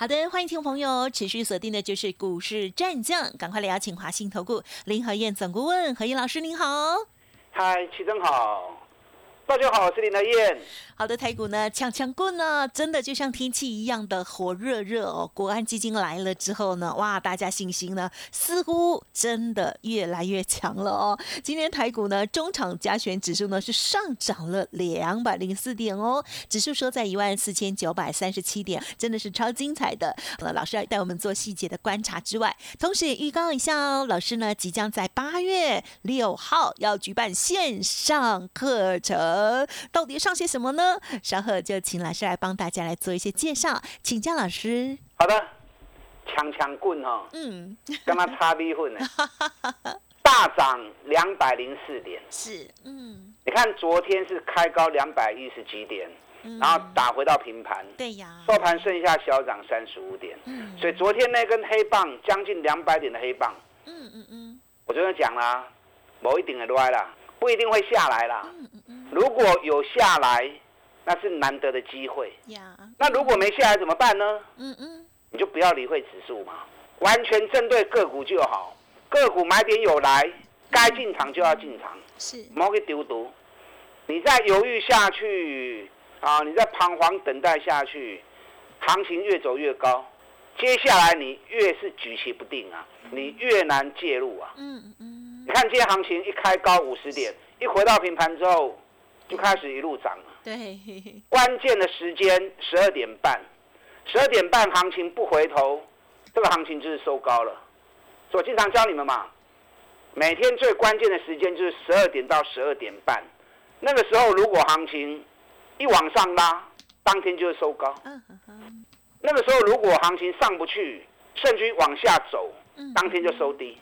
好的，欢迎听众朋友持续锁定的就是股市战将，赶快来邀请华信投顾林和燕总顾问何燕老师，您好。嗨，齐真好。大家好，我是林和燕。好的，台股呢，抢抢棍呢，真的就像天气一样的火热热哦。国安基金来了之后呢，哇，大家信心呢似乎真的越来越强了哦。今天台股呢，中场加权指数呢是上涨了两百零四点哦，指数收在一万四千九百三十七点，真的是超精彩的。呃，老师要带我们做细节的观察之外，同时也预告一下哦，老师呢即将在八月六号要举办线上课程。到底上些什么呢？稍后就请老师来帮大家来做一些介绍，请教老师。好的，枪枪棍哈，嗯，干嘛擦逼混呢，大涨两百零四点，是，嗯，你看昨天是开高两百一十几点，然后打回到平盘，对呀，收盘剩下小涨三十五点，嗯，所以昨天那根黑棒将近两百点的黑棒，嗯嗯嗯，我昨天讲啦，某一顶的歪了，不一定会下来了。如果有下来，那是难得的机会。那如果没下来怎么办呢？嗯嗯，你就不要理会指数嘛，完全针对个股就好。个股买点有来，该进场就要进场，是，莫给丢毒。你再犹豫下去啊，你再彷徨等待下去，行情越走越高，接下来你越是举棋不定啊，你越难介入啊。嗯嗯，你看今天行情一开高五十点，一回到平盘之后。就开始一路涨了。对，关键的时间十二点半，十二点半行情不回头，这个行情就是收高了。我经常教你们嘛，每天最关键的时间就是十二点到十二点半，那个时候如果行情一往上拉，当天就是收高。那个时候如果行情上不去，甚至于往下走，当天就收低。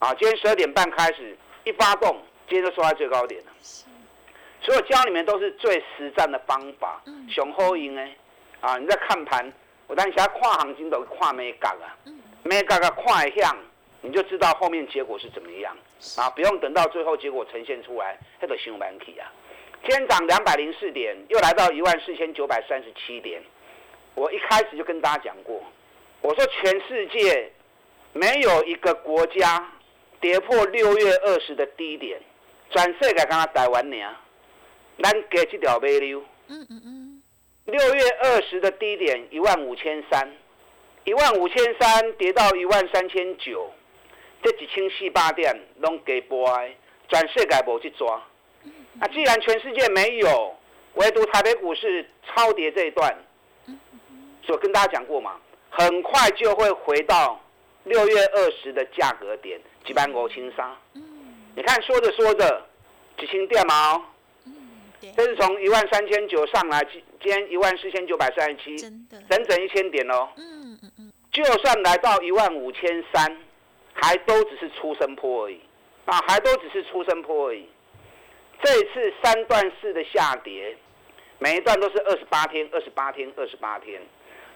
啊，今天十二点半开始一发动，今天就收在最高点了。所有教你们都是最实战的方法，雄厚赢哎，啊！你在看盘，我当下跨行情都跨没杠啊，没杠个跨向，你就知道后面结果是怎么样啊！不用等到最后结果呈现出来，那个新闻体啊，今天涨两百零四点，又来到一万四千九百三十七点。我一开始就跟大家讲过，我说全世界没有一个国家跌破六月二十的低点，转世界刚刚台湾呢。咱给这条尾流，嗯嗯嗯，六月二十的低点一万五千三，一万五千三跌到一万三千九，这几千四百点拢给波哀，转世界无去抓。那既然全世界没有，唯独台北股市超跌这一段，所跟大家讲过嘛，很快就会回到六月二十的价格点，几万五千三。你看说着说着，几千点嘛。这是从一万三千九上来，今天一万四千九百三十七，整整一千点哦。嗯嗯嗯。就算来到一万五千三，还都只是出生坡而已，啊，还都只是出生坡而已。这一次三段式的下跌，每一段都是二十八天、二十八天、二十八天，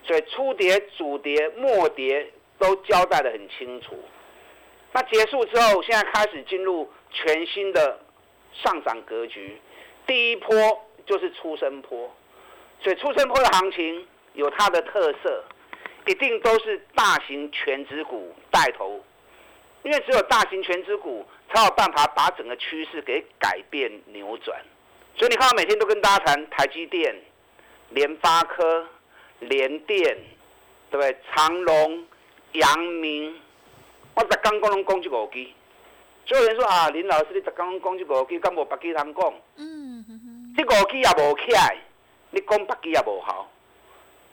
所以初跌、主跌、末跌都交代的很清楚。那结束之后，现在开始进入全新的上涨格局。第一波就是出生坡，所以出生坡的行情有它的特色，一定都是大型全值股带头，因为只有大型全值股才有办法把整个趋势给改变扭转。所以你看，我每天都跟大家谈台积电、联发科、联电，对不对？长隆、阳明，我在刚刚拢讲这五支。所有人说啊，林老师你在刚刚讲这五支，敢无别支通讲？嗯。这五支也无起来，你讲八支也无好，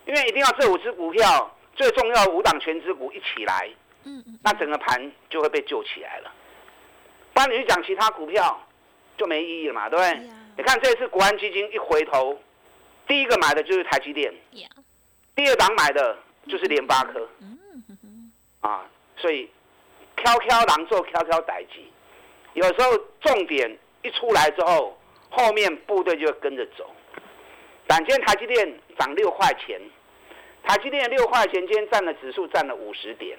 因为一定要这五只股票最重要五档全资股一起来，嗯嗯，那整个盘就会被救起来了。不然你去讲其他股票就没意义了嘛，对不对？你看这次国安基金一回头，第一个买的就是台积电，第二档买的就是联发科，嗯啊，所以飘飘狼做飘飘代机，有时候重点一出来之后，后面部队就会跟着走。但今天台积电涨六块钱，台积电六块钱，今天占了指数占了五十点，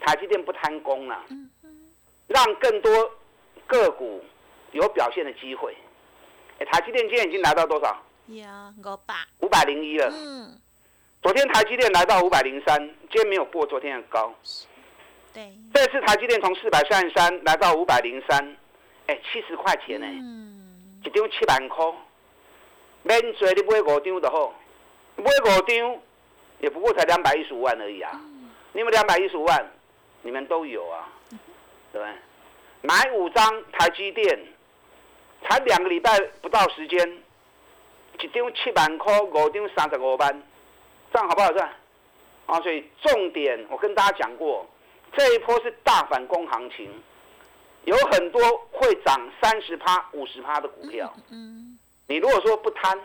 台积电不贪功了，让更多个股有表现的机会。哎，台积电今天已经来到多少？呀，五百。五百零一了。嗯。昨天台积电来到五百零三，今天没有过昨天的高。对。这次台积电从四百三十三来到五百零三，哎，七十块钱呢。嗯。一张七万块，免做你买五张就好，买五张也不过才两百一十五万而已啊。你们两百一十五万，你们都有啊，对不对？买五张台积电。才两个礼拜不到时间，一张七万块，五张三十五万，这样好不好赚？啊，所以重点我跟大家讲过，这一波是大反攻行情，有很多会涨三十趴、五十趴的股票。嗯。你如果说不贪，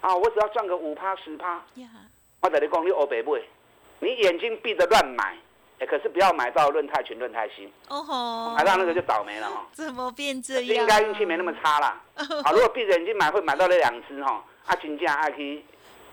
啊，我只要赚个五趴、十趴，我等你讲你欧北买，你眼睛闭着乱买。哎，可是不要买到论泰群、论泰新，哦吼，买到那个就倒霉了哈。怎么变这样？应该运气没那么差啦。好，如果闭着眼睛买，会买到那两只哈，啊，金价还可以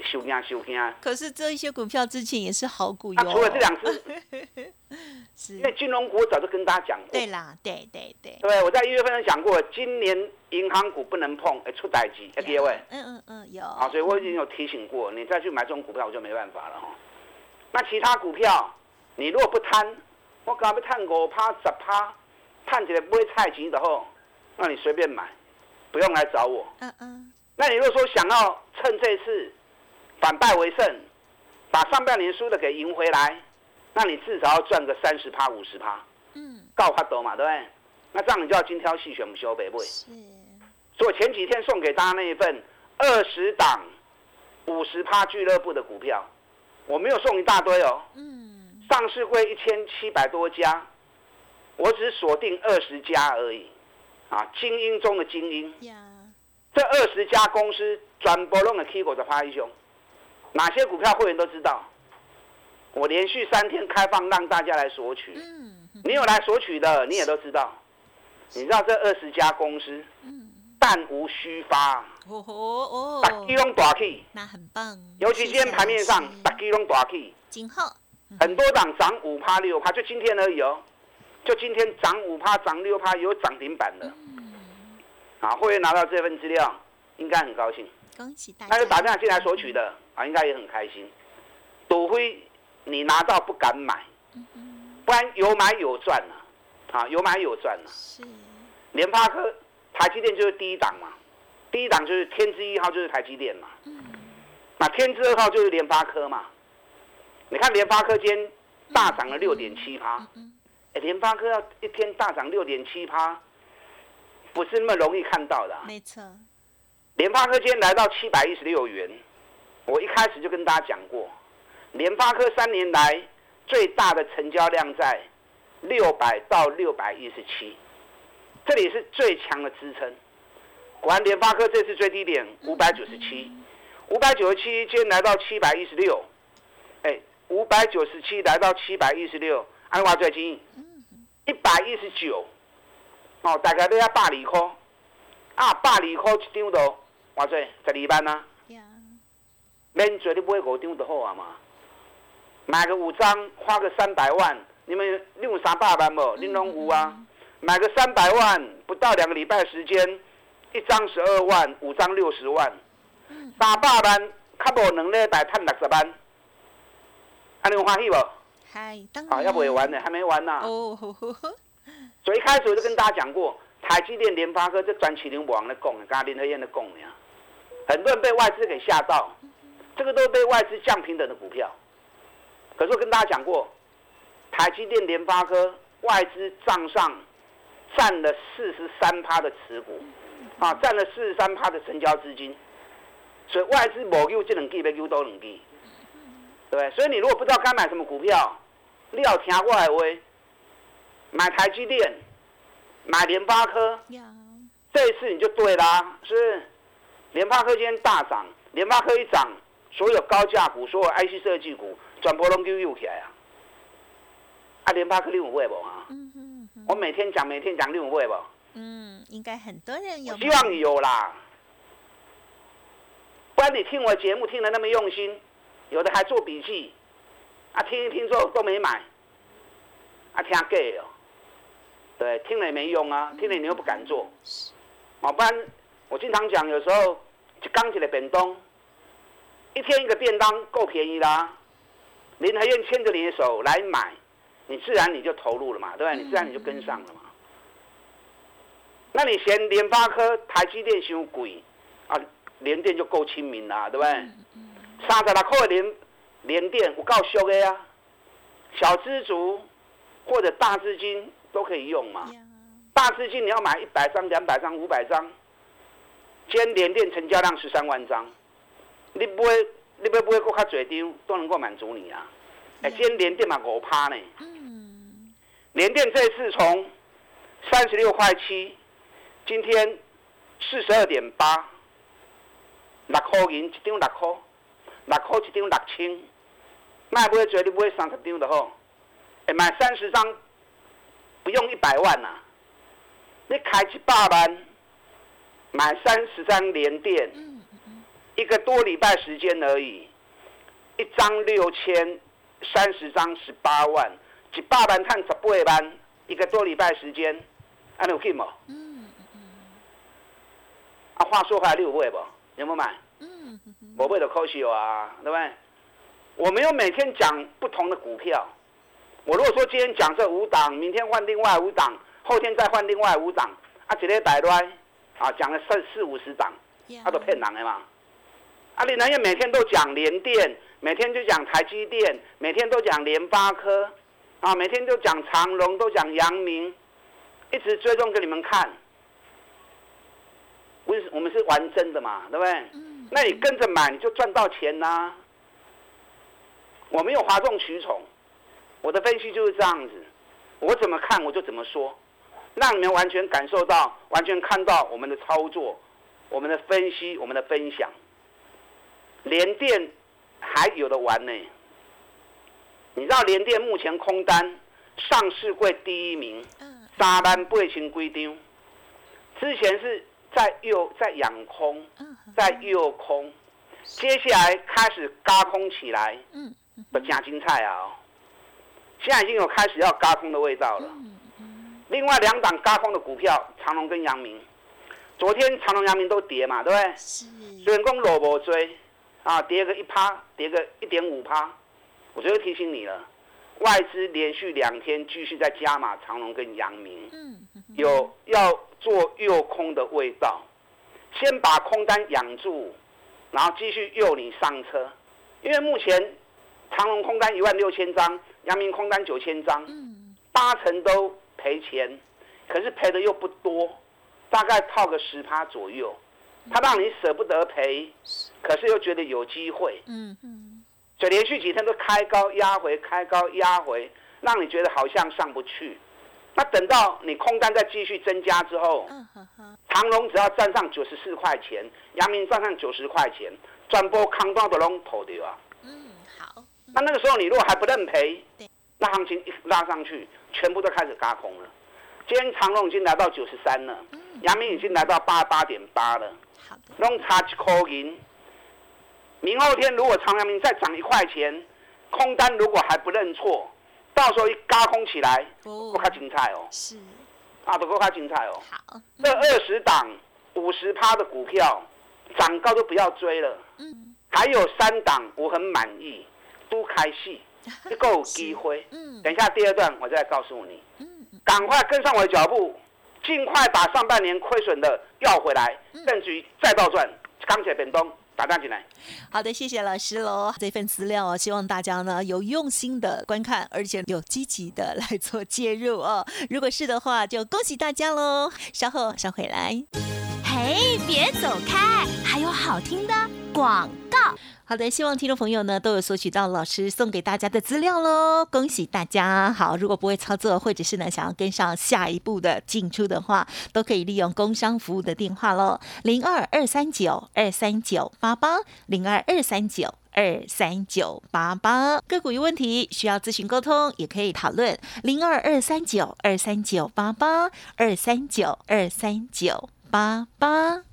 收惊收惊。可是这一些股票之前也是好股哟。除了这两只，是。因为金融股我早就跟大家讲过。对啦，对对对。对，我在一月份讲过，今年银行股不能碰，哎，出代机，哎，各位。嗯嗯嗯，有。啊，所以我已经有提醒过，你再去买这种股票，我就没办法了哈。那其他股票？你如果不贪，我刚要探五趴、十趴，探起来不会太急的吼，那你随便买，不用来找我。嗯嗯。那你如果说想要趁这次反败为胜，把上半年输的给赢回来，那你至少要赚个三十趴、五十趴。嗯。告发多嘛，对不对？那这样你就要精挑细选，不修北不是。所以前几天送给大家那一份二十档五十趴俱乐部的股票，我没有送一大堆哦。嗯。上市会一千七百多家，我只锁定二十家而已，啊，精英中的精英。这二十家公司转播弄的 K 股的花英雄，哪些股票会员都知道。我连续三天开放让大家来索取，你有来索取的，你也都知道。你知道这二十家公司，弹无虚发，哦哦哦，大基隆大气，那很棒。尤其今天盘面上，大基隆大气，今后。很多档涨五趴六趴，就今天而已哦，就今天涨五趴涨六趴，有涨停板的。啊，会员拿到这份资料，应该很高兴。恭喜大家！那就打电话进来索取的啊，应该也很开心。赌辉，你拿到不敢买，不然有买有赚呐，啊，有买有赚了。是。联发科、台积电就是第一档嘛，第一档就是天之一号就是台积电嘛。嗯。那天之二号就是联发科嘛。你看联发科今天大涨了六点七趴，哎，联发科要一天大涨六点七趴，不是那么容易看到的。没错，联发科今天来到七百一十六元，我一开始就跟大家讲过，联发科三年来最大的成交量在六百到六百一十七，这里是最强的支撑。果然联发科这次最低点五百九十七，五百九十七今天来到七百一十六。五百九十七来到七百一十六，安华最近一百一十九，哦，大概都要百二块，啊，百二块一张都，偌济十二万啊，免做你买五张就好啊嘛，买个五张花个三百万，你们你有三百万无？你拢有啊，买个三百万不到两个礼拜时间，一张十二万，五张六十万，三百万，较无两礼拜赚六十万。还能欢喜不？嗨，啊，要不也完呢，还没完呢。哦，所以一开始我就跟大家讲过，台积电、联发科这转起灵王的供，刚刚林德燕的供呀，很多人被外资给吓到，这个都是被外资降平等的股票。可是我跟大家讲过，台积电、联发科外资账上占了四十三趴的持股，啊，占了四十三趴的成交资金，所以外资某 U 这两支，要救多两支。对，所以你如果不知道该买什么股票，你要听我的话，买台积电，买联发科，这一次你就对啦，是联发科今天大涨，联发科一涨，所有高价股、所有 IC 设计股转波拢就又起来啊！啊，联发科你有买不啊？我每天讲，每天讲你有买不？嗯，应该很多人有。希望有啦，不然你听我节目听得那么用心，有的还做笔记，啊，听一听之后都没买，啊，听 gay 哦，对，听了也没用啊，听了你又不敢做，啊，不然我经常讲，有时候就刚起来便当，一天一个便当够便宜啦，林海燕牵着你的手来买，你自然你就投入了嘛，对不对？你自然你就跟上了嘛。那你嫌联发科、台积电太贵啊？联电就够亲民啦，对不对？三十六块的联联电我够俗的啊，小资族或者大资金都可以用嘛。大资金你要买一百张、两百张、五百张，今天联电成交量十三万张，你买，你要买搁较侪张都能够满足你啊？哎，今天联电嘛五趴呢。联电这次从三十六块七。今天四十二点八，六块银一张六块，六块一张六千，卖不会做你买三十张就好。哎，买三十张不用一百万呐，你开一百万买三十张连电，一个多礼拜时间而已，一张六千，三十张十八万，一百万赚十八万，一个多礼拜时间，安有劲无？啊，话说回来，你有买不？有没有买？嗯，我买就可惜啊，对不对？我没有每天讲不同的股票。我如果说今天讲这五档，明天换另外五档，后天再换另外五档，啊，一日摆乱，啊，讲了四四五十档，啊，都骗人的嘛。啊，你南业每天都讲联电，每天就讲台积电，每天都讲联发科，啊，每天都讲长隆，都讲阳明，一直追踪给你们看。我我们是玩真的嘛，对不对？那你跟着买，你就赚到钱啦。我没有哗众取宠，我的分析就是这样子。我怎么看我就怎么说，让你们完全感受到、完全看到我们的操作、我们的分析、我们的分享。联电还有的玩呢。你知道联电目前空单上市柜第一名，三万八千几张，之前是。在右在养空，在右空，接下来开始嘎空起来，嗯，不加精彩啊！现在已经有开始要嘎空的味道了。另外两档嘎空的股票，长隆跟阳明，昨天长隆、阳明都跌嘛，对不对？是。员工裸博追，啊，跌个一趴，跌个一点五趴，我就提醒你了，外资连续两天继续在加码长隆跟阳明，嗯，有要。做诱空的味道，先把空单养住，然后继续诱你上车。因为目前长隆空单一万六千张，阳明空单九千张，八成都赔钱，可是赔的又不多，大概套个十趴左右。他让你舍不得赔，可是又觉得有机会。嗯嗯，所以连续几天都开高压回，开高压回，让你觉得好像上不去。那等到你空单再继续增加之后，长隆只要站上九十四块钱，阳明站上九十块钱，转播康庄的龙头对吧？嗯，好。那那个时候你如果还不认赔，那行情一拉上去，全部都开始嘎空了。今天长隆已经来到九十三了，阳明已经来到八八点八了。好的。弄差一块银，明后天如果长阳明再涨一块钱，空单如果还不认错。到时候一嘎空起来，不卡精彩哦。是，啊，都够卡精彩哦。好，这二十档五十趴的股票，涨高就不要追了。嗯，还有三档我很满意，都开戏，就够机会。嗯，等一下第二段我再告诉你。嗯，赶快跟上我的脚步，尽快把上半年亏损的要回来，甚至于再倒赚，钢铁、本东。打蛋进来，好的，谢谢老师喽。这份资料哦，希望大家呢有用心的观看，而且有积极的来做介入哦。如果是的话，就恭喜大家喽。稍后稍回来，嘿，别走开，还有好听的广告。好的，希望听众朋友呢都有索取到老师送给大家的资料喽，恭喜大家！好，如果不会操作，或者是呢想要跟上下一步的进出的话，都可以利用工商服务的电话喽，零二二三九二三九八八零二二三九。二三九八八。个股有问题需要咨询沟通，也可以讨论零二二三九二三九八八二三九二三九八八。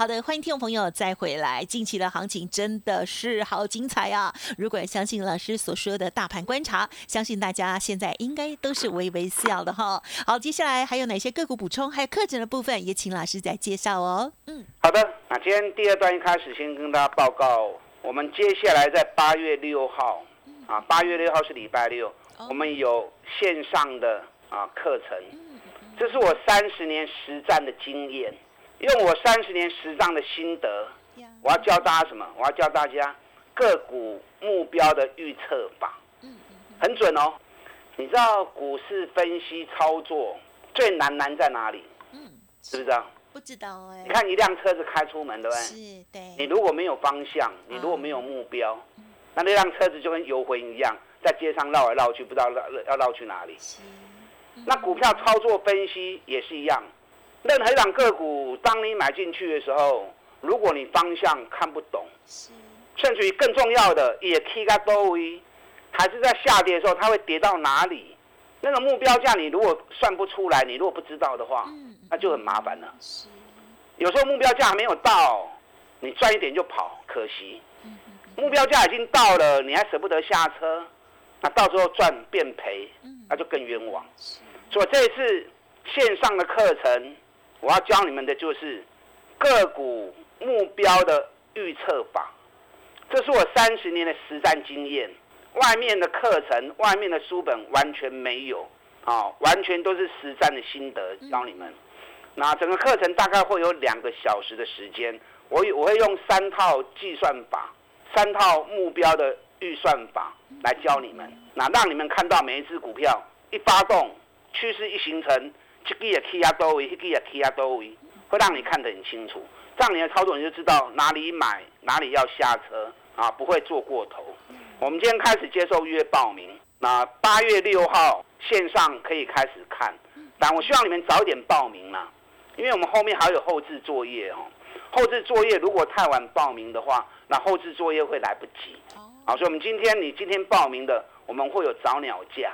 好的，欢迎听众朋友再回来。近期的行情真的是好精彩啊！如果相信老师所说的大盘观察，相信大家现在应该都是微微笑的哈。好，接下来还有哪些个股补充？还有课程的部分，也请老师再介绍哦。嗯，好的。那今天第二段一开始先跟大家报告，我们接下来在八月六号啊，八月六号是礼拜六，我们有线上的啊课程，这是我三十年实战的经验。用我三十年实战的心得，我要教大家什么？我要教大家个股目标的预测法，很准哦。你知道股市分析操作最难难在哪里？嗯，知不知道？不知道哎。你看一辆车子开出门，对不对？是，对。你如果没有方向，你如果没有目标，那那辆车子就跟游魂一样，在街上绕来绕去，不知道绕要绕去哪里。那股票操作分析也是一样。任何一档个股，当你买进去的时候，如果你方向看不懂，甚至于更重要的，也 K 个多位，还是在下跌的时候，它会跌到哪里？那个目标价你如果算不出来，你如果不知道的话，那就很麻烦了。有时候目标价还没有到，你赚一点就跑，可惜。目标价已经到了，你还舍不得下车，那到时候赚变赔，那就更冤枉。所以这一次线上的课程。我要教你们的就是个股目标的预测法，这是我三十年的实战经验。外面的课程、外面的书本完全没有，啊，完全都是实战的心得教你们。那整个课程大概会有两个小时的时间，我我会用三套计算法、三套目标的预算法来教你们，那让你们看到每一只股票一发动，趋势一形成。这个也 K 啊多位，那个也 K 啊多位，会让你看得很清楚。这样你的操作你就知道哪里买，哪里要下车啊，不会做过头。我们今天开始接受预约报名，那八月六号线上可以开始看，但我希望你们早点报名啦，因为我们后面还有后置作业哦。后置作业如果太晚报名的话，那后置作业会来不及。好，所以我们今天你今天报名的，我们会有早鸟价。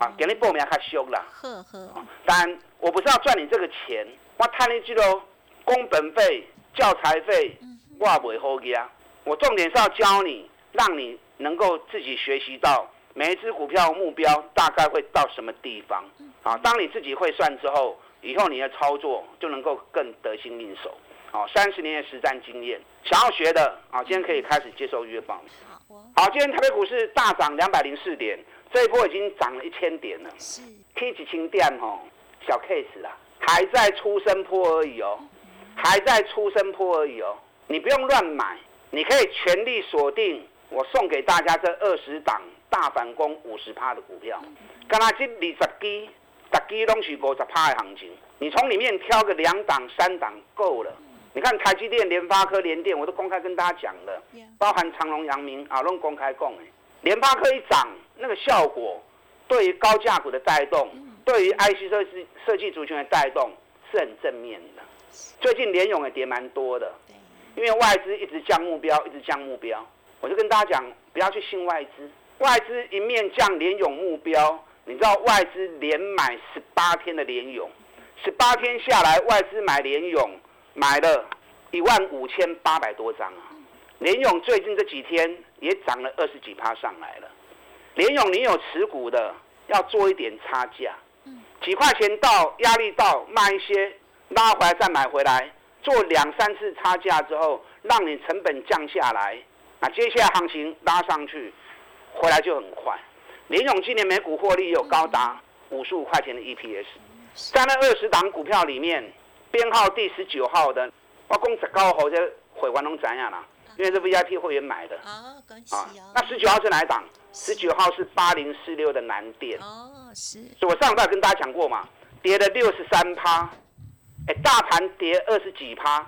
啊，给你报名还凶啦。呵呵。当然，我不是要赚你这个钱，我探你记喽，工本费、教材费，我不会好给啊。我重点是要教你，让你能够自己学习到每一只股票目标大概会到什么地方。啊，当你自己会算之后，以后你的操作就能够更得心应手。好，三十年的实战经验，想要学的啊，今天可以开始接受预约报名。好，今天台北股市大涨两百零四点。这一波已经涨了一千点了，是。K 几千点哦，小 case 啦，还在出生坡而已哦，还在出生坡而已哦，你不用乱买，你可以全力锁定我送给大家这二十档大反攻五十趴的股票，刚才这二十基，十基拢是五十趴的行情，你从里面挑个两档三档够了。你看台积电、联发科、联电，我都公开跟大家讲了，包含长隆、阳明啊，拢公开讲诶。联发科一涨，那个效果对于高价股的带动，对于 IC 设计设计族群的带动是很正面的。最近联勇也跌蛮多的，因为外资一直降目标，一直降目标。我就跟大家讲，不要去信外资，外资一面降联勇目标，你知道外资连买十八天的联勇，十八天下来，外资买联勇买了一万五千八百多张啊。联勇最近这几天也涨了二十几趴上来了。联勇你有持股的，要做一点差价，几块钱到压力到卖一些，拉回来再买回来，做两三次差价之后，让你成本降下来，那接下来行情拉上去，回来就很快。联勇今年每股获利有高达五十五块钱的 EPS，在那二十档股票里面，编号第十九号的，我讲十九号这回完拢怎样啦？因为是 VIP 会员买的。啊，恭喜啊哦，。那十九号是哪一档？十九号是八零四六的南电。哦，是，所以我上礼拜跟大家讲过嘛，跌了六十三趴，哎，大盘跌二十几趴，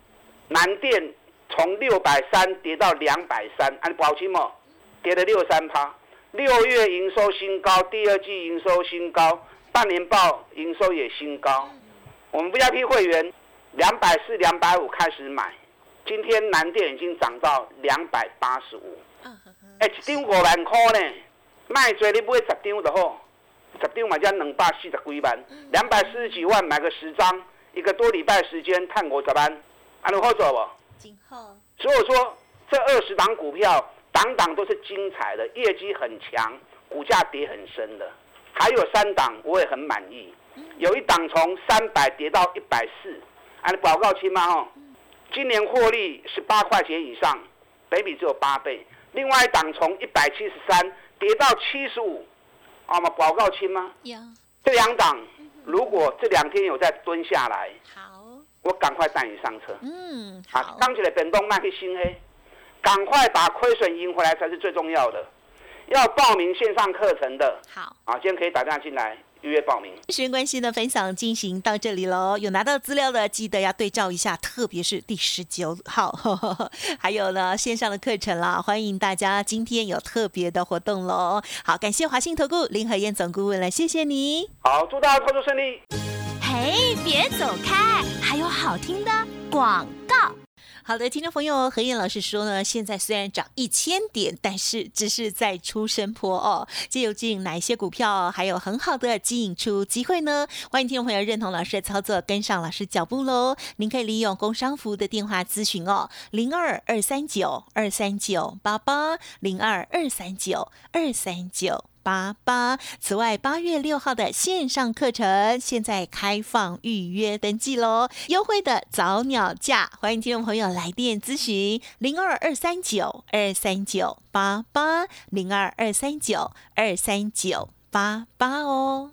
南电从六百三跌到两百三，按保清嘛，跌了六十三趴。六月营收新高，第二季营收新高，半年报营收也新高。我们 VIP 会员两百四、两百五开始买，今天南电已经涨到两百八十五。哎，一张五万块呢，卖做你买十张就好，十张买才两百四十几万，两百四十几万买个十张，一个多礼拜时间探五十万，安尼好做不？今后。所以我说这二十档股票，档档都是精彩的，业绩很强，股价跌很深的，还有三档我也很满意，有一档从三百跌到一百四，按报告清嘛吼，今年获利十八块钱以上，北比只有八倍。另外一档从一百七十三跌到七十五，啊嘛报告清吗？有这两档如果这两天有再蹲下来，好，我赶快带你上车。嗯，啊好，，刚起来本动卖去新黑，赶快把亏损赢回来才是最重要的。要报名线上课程的好。啊，今天可以打电话进来预约报名。时间关系呢，分享进行到这里喽。有拿到资料的，记得要对照一下，特别是第十九号，还有呢线上的课程啦，欢迎大家今天有特别的活动喽。好，感谢华信投顾林和燕总顾问了，谢谢你。好，祝大家操作顺利。嘿，别走开，还有好听的广告。好的，听众朋友，何燕老师说呢，现在虽然涨一千点，但是只是在出生坡哦。究竟哪一些股票还有很好的吸引出机会呢？欢迎听众朋友认同老师的操作，跟上老师脚步喽。您可以利用工商服务的电话咨询哦，零二二三九二三九八八零二二三九二三九。八八。此外，八月六号的线上课程现在开放预约登记喽，优惠的早鸟价，欢迎听众朋友来电咨询零二二三九二三九八八零二二三九二三九八八哦。